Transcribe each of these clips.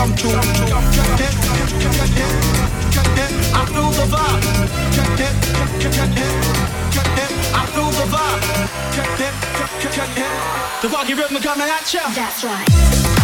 come true. I feel the vibe. I feel the vibe. The rocky rhythm coming at ya. That's right.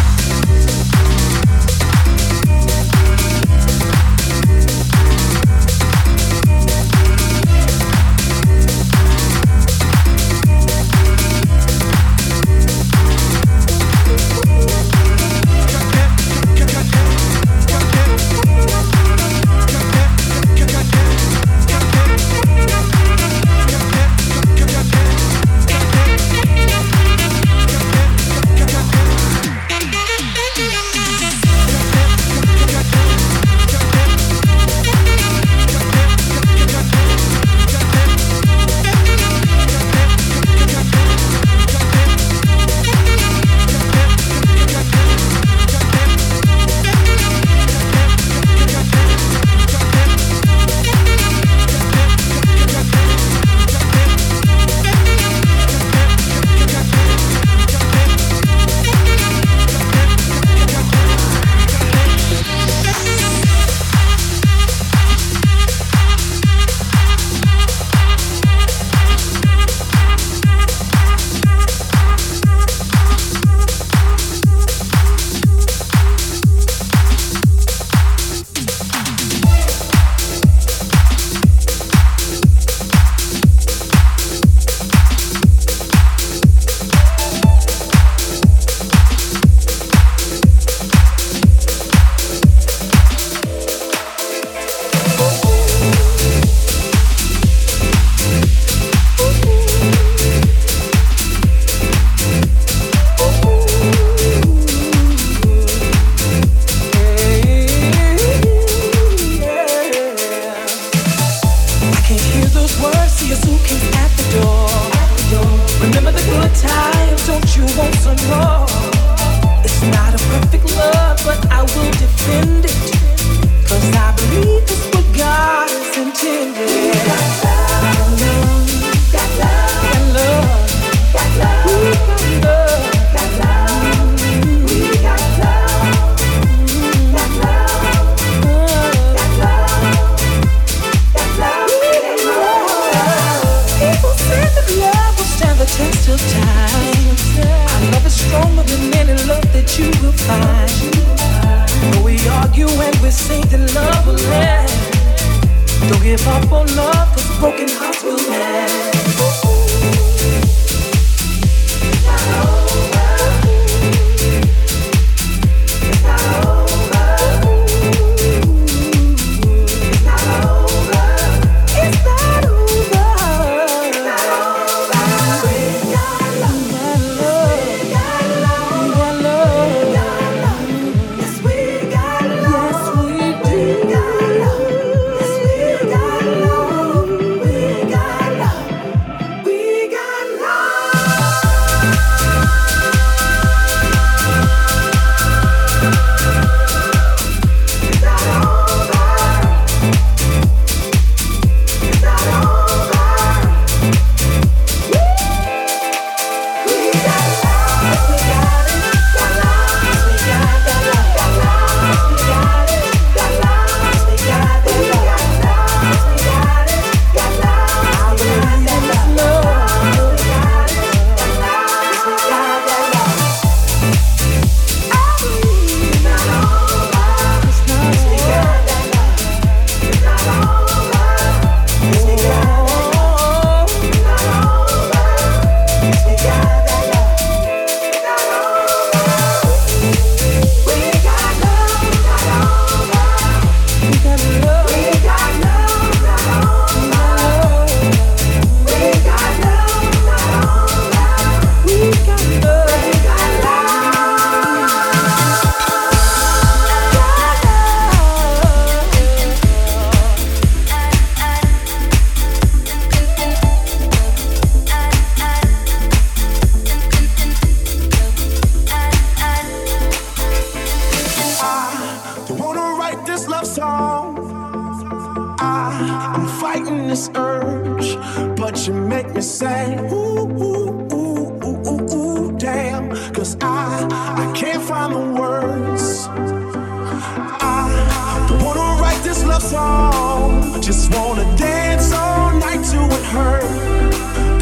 Song. Just wanna dance all night to it hurt.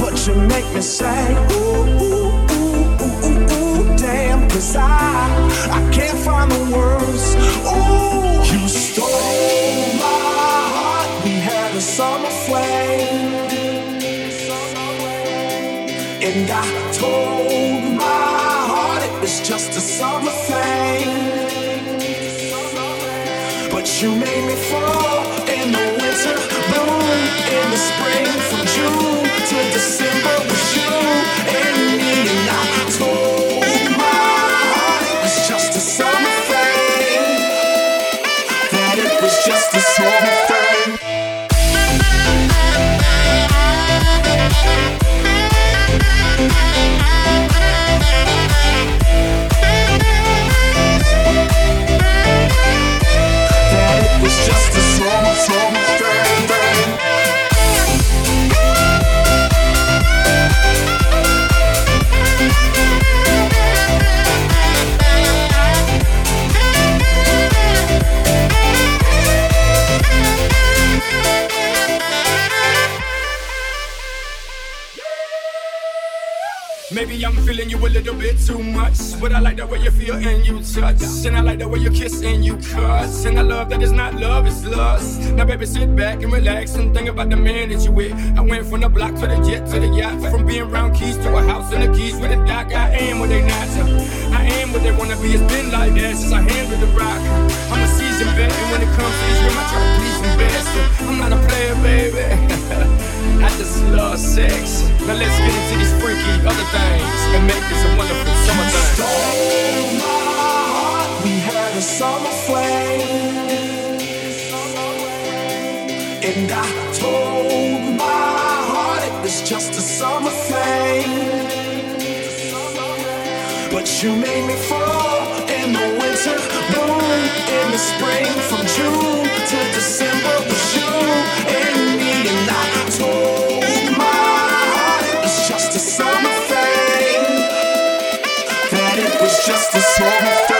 But you make me say, ooh, ooh, ooh, ooh, ooh, ooh, damn. Cause I, I can't find the words. Ooh, you stole my heart. We had a summer flame. And I told my heart it was just a summer thing. You made me fall in the winter, bloom in the spring, from June to December was you little bit too much. But I like the way you feel and you touch. And I like the way you kiss and you cuss. And I love that it's not love, it's lust. Now, baby, sit back and relax and think about the man that you with. I went from the block to the jet to the yacht. From being round keys to a house and the keys with a dock. I am what they not. I am what they wanna be. It's been like that since I handled the rock. I'm a seasoned vet, and when it comes to this I try to please best. I'm not a player, baby. I love sex. Now let's get into these freaky other things and make this a wonderful summer thing. Stole my heart. We had a summer flame. And I told my heart it was just a summer thing. But you made me fall in the winter, bloom in the spring, from June to December was you just a summer thing. That it was just a summer thing.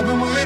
You. I've been waiting.